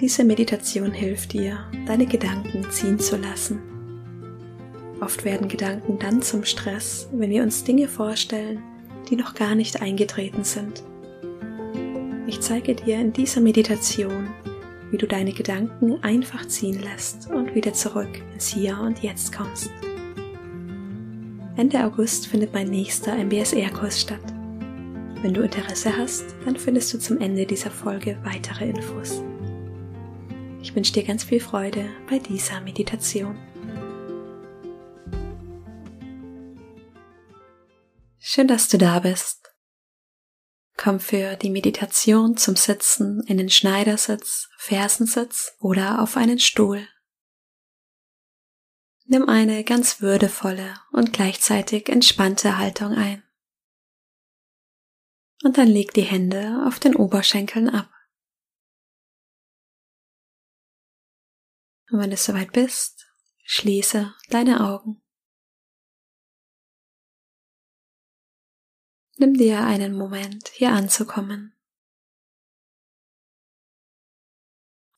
Diese Meditation hilft dir, deine Gedanken ziehen zu lassen. Oft werden Gedanken dann zum Stress, wenn wir uns Dinge vorstellen, die noch gar nicht eingetreten sind. Ich zeige dir in dieser Meditation, wie du deine Gedanken einfach ziehen lässt und wieder zurück ins Hier und Jetzt kommst. Ende August findet mein nächster MBSR-Kurs statt. Wenn du Interesse hast, dann findest du zum Ende dieser Folge weitere Infos. Ich wünsche dir ganz viel Freude bei dieser Meditation. Schön, dass du da bist. Komm für die Meditation zum Sitzen in den Schneidersitz, Fersensitz oder auf einen Stuhl. Nimm eine ganz würdevolle und gleichzeitig entspannte Haltung ein. Und dann leg die Hände auf den Oberschenkeln ab. Und wenn du soweit bist, schließe deine Augen. Nimm dir einen Moment, hier anzukommen.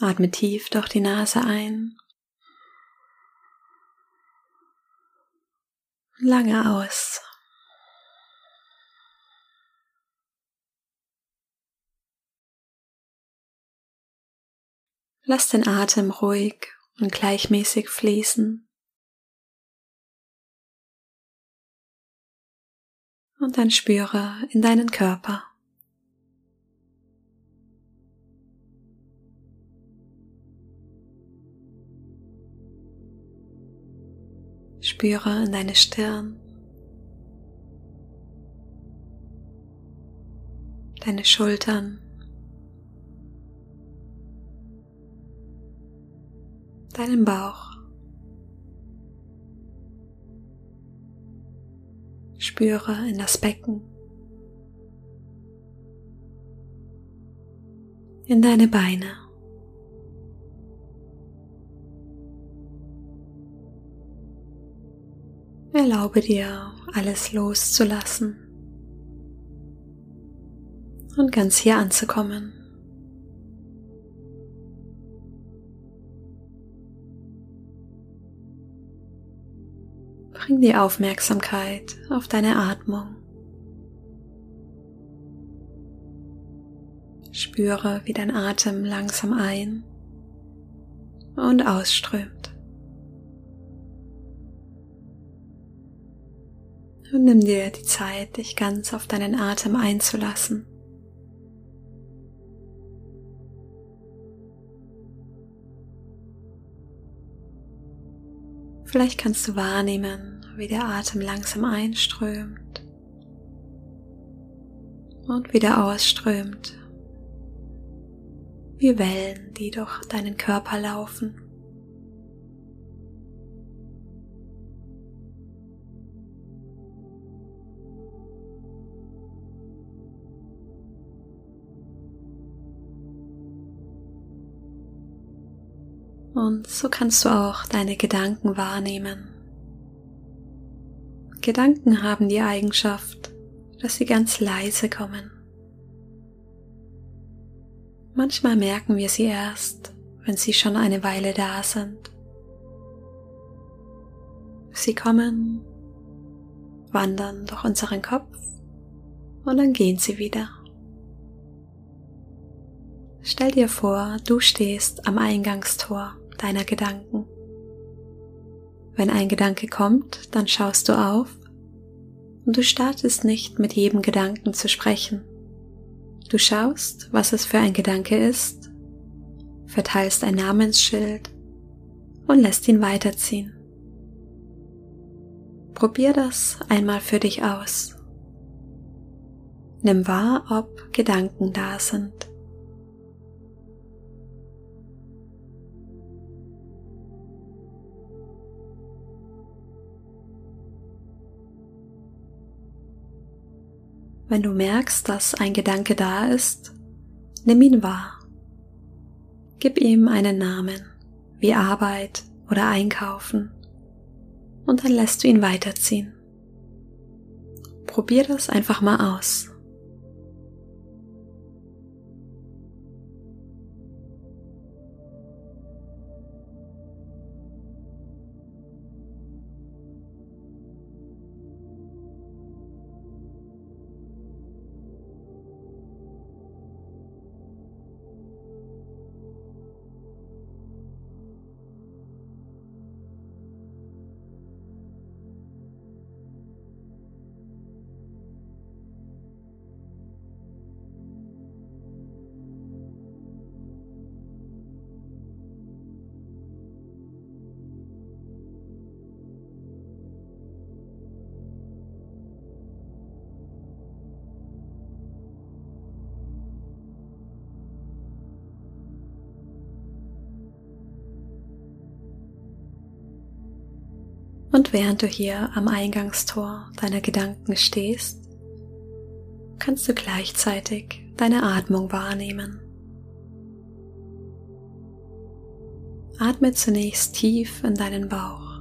Atme tief durch die Nase ein. Lange aus. Lass den Atem ruhig und gleichmäßig fließen. Und dann spüre in deinen Körper. Spüre in deine Stirn, deine Schultern, deinen Bauch. Spüre in das Becken, in deine Beine. Erlaube dir, alles loszulassen und ganz hier anzukommen. Bring die Aufmerksamkeit auf deine Atmung. Spüre, wie dein Atem langsam ein und ausströmt. Und nimm dir die Zeit, dich ganz auf deinen Atem einzulassen. Vielleicht kannst du wahrnehmen, wie der Atem langsam einströmt und wieder ausströmt, wie Wellen, die durch deinen Körper laufen. Und so kannst du auch deine Gedanken wahrnehmen. Gedanken haben die Eigenschaft, dass sie ganz leise kommen. Manchmal merken wir sie erst, wenn sie schon eine Weile da sind. Sie kommen, wandern durch unseren Kopf und dann gehen sie wieder. Stell dir vor, du stehst am Eingangstor deiner Gedanken. Wenn ein Gedanke kommt, dann schaust du auf und du startest nicht mit jedem Gedanken zu sprechen. Du schaust, was es für ein Gedanke ist, verteilst ein Namensschild und lässt ihn weiterziehen. Probier das einmal für dich aus. Nimm wahr, ob Gedanken da sind. Wenn du merkst, dass ein Gedanke da ist, nimm ihn wahr. Gib ihm einen Namen, wie Arbeit oder Einkaufen, und dann lässt du ihn weiterziehen. Probier das einfach mal aus. Und während du hier am Eingangstor deiner Gedanken stehst, kannst du gleichzeitig deine Atmung wahrnehmen. Atme zunächst tief in deinen Bauch.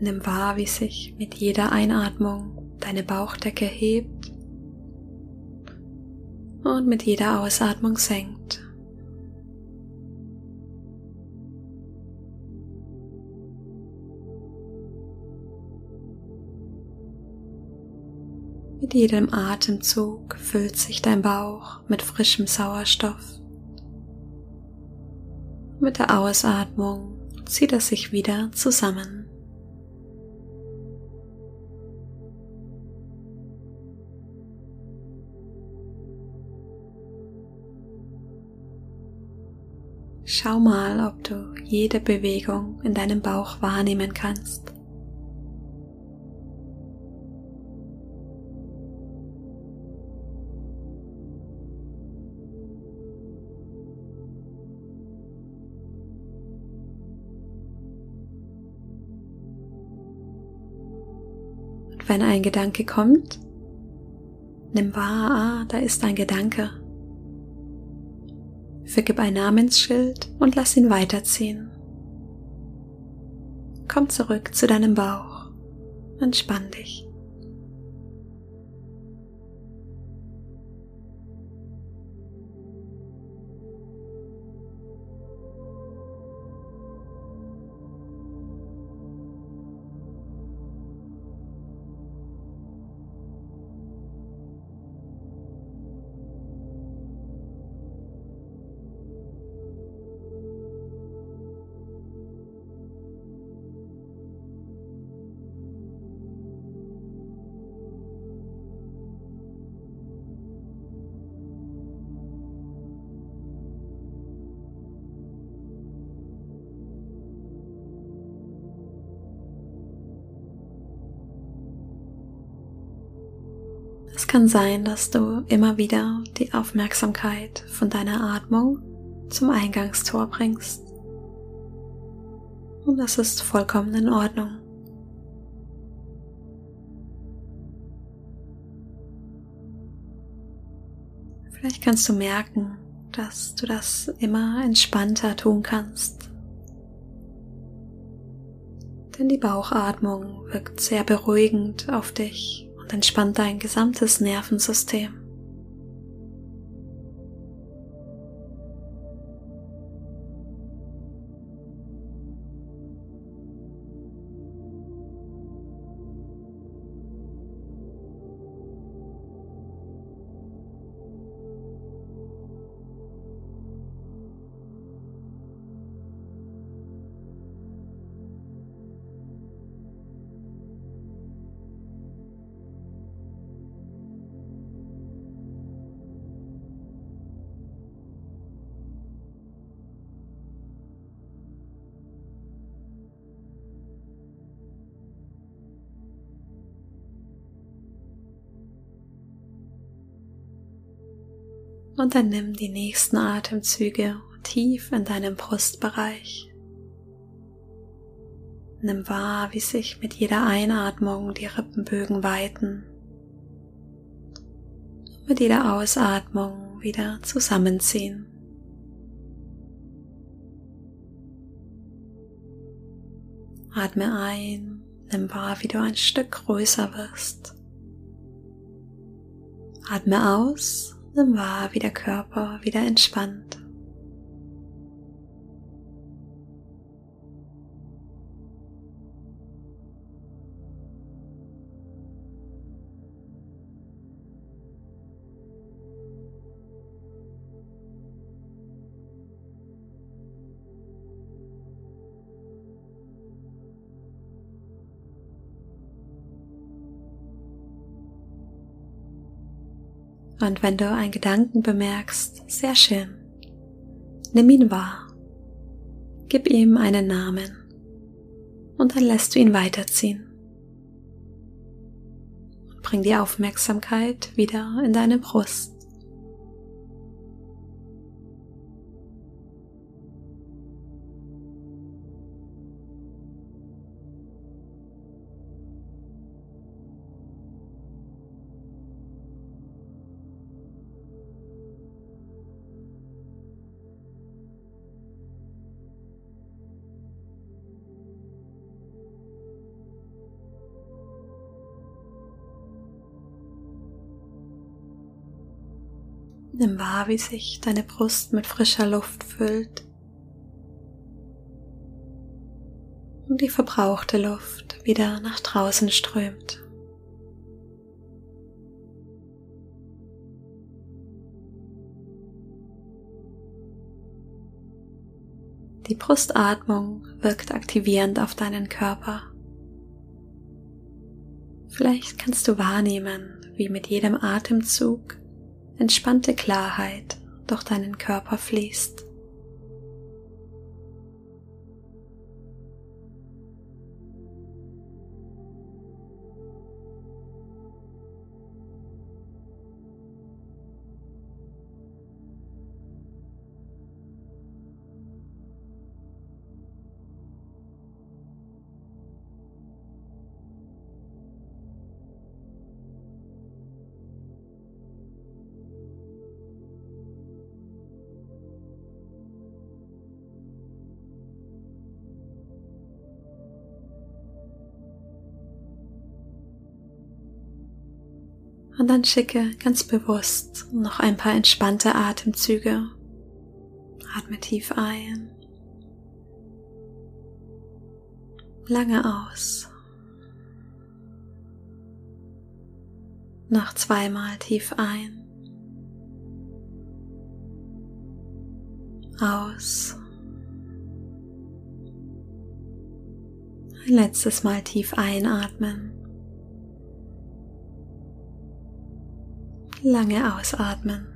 Nimm wahr, wie sich mit jeder Einatmung deine Bauchdecke hebt und mit jeder Ausatmung senkt. Mit jedem Atemzug füllt sich dein Bauch mit frischem Sauerstoff. Mit der Ausatmung zieht er sich wieder zusammen. Schau mal, ob du jede Bewegung in deinem Bauch wahrnehmen kannst. Wenn ein Gedanke kommt, nimm wahr, ah, da ist ein Gedanke. Vergib ein Namensschild und lass ihn weiterziehen. Komm zurück zu deinem Bauch. Entspann dich. Kann sein, dass du immer wieder die Aufmerksamkeit von deiner Atmung zum Eingangstor bringst. Und das ist vollkommen in Ordnung. Vielleicht kannst du merken, dass du das immer entspannter tun kannst. Denn die Bauchatmung wirkt sehr beruhigend auf dich entspannt dein gesamtes Nervensystem. Und dann nimm die nächsten Atemzüge tief in deinem Brustbereich. Nimm wahr, wie sich mit jeder Einatmung die Rippenbögen weiten. Mit jeder Ausatmung wieder zusammenziehen. Atme ein, nimm wahr, wie du ein Stück größer wirst. Atme aus, nimm wahr, wie der Körper wieder entspannt. Und wenn du einen Gedanken bemerkst, sehr schön, nimm ihn wahr, gib ihm einen Namen und dann lässt du ihn weiterziehen. Bring die Aufmerksamkeit wieder in deine Brust. Nimm wahr, wie sich deine Brust mit frischer Luft füllt und die verbrauchte Luft wieder nach draußen strömt. Die Brustatmung wirkt aktivierend auf deinen Körper. Vielleicht kannst du wahrnehmen, wie mit jedem Atemzug entspannte Klarheit durch deinen Körper fließt. Und dann schicke ganz bewusst noch ein paar entspannte Atemzüge. Atme tief ein. Lange aus. Noch zweimal tief ein. Aus. Ein letztes Mal tief einatmen. Lange ausatmen.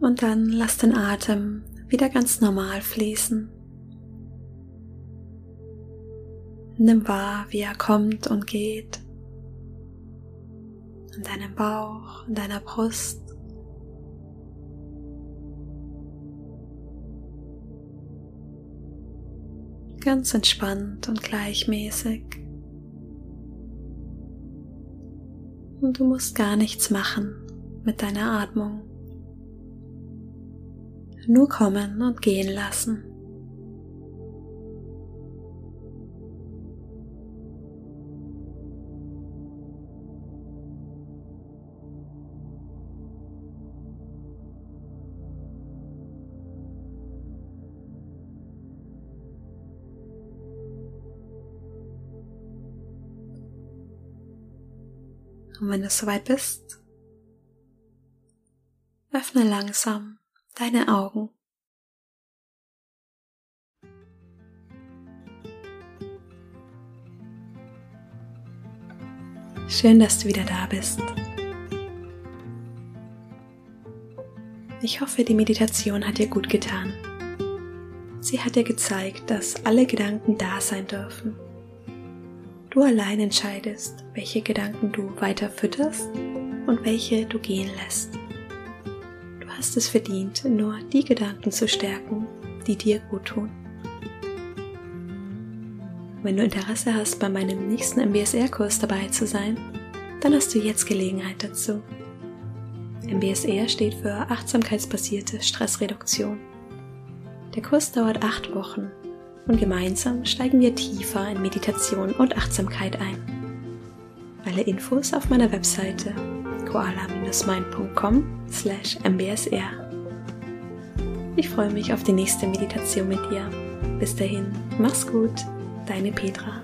Und dann lass den Atem wieder ganz normal fließen. Nimm wahr, wie er kommt und geht. In deinem Bauch, in deiner Brust. Ganz entspannt und gleichmäßig. Und du musst gar nichts machen mit deiner Atmung. Nur kommen und gehen lassen. Und wenn du soweit bist, öffne langsam deine Augen. Schön, dass du wieder da bist. Ich hoffe, die Meditation hat dir gut getan. Sie hat dir gezeigt, dass alle Gedanken da sein dürfen Du allein entscheidest, welche Gedanken du weiter fütterst und welche du gehen lässt. Du hast es verdient, nur die Gedanken zu stärken, die dir gut tun. Wenn du Interesse hast, bei meinem nächsten MBSR-Kurs dabei zu sein, dann hast du jetzt Gelegenheit dazu. MBSR steht für achtsamkeitsbasierte Stressreduktion. Der Kurs dauert acht Wochen und gemeinsam steigen wir tiefer in Meditation und Achtsamkeit ein. Alle Infos auf meiner Webseite koala-mind.com slash mbsr. Ich freue mich auf die nächste Meditation mit dir. Bis dahin, mach's gut, deine Petra.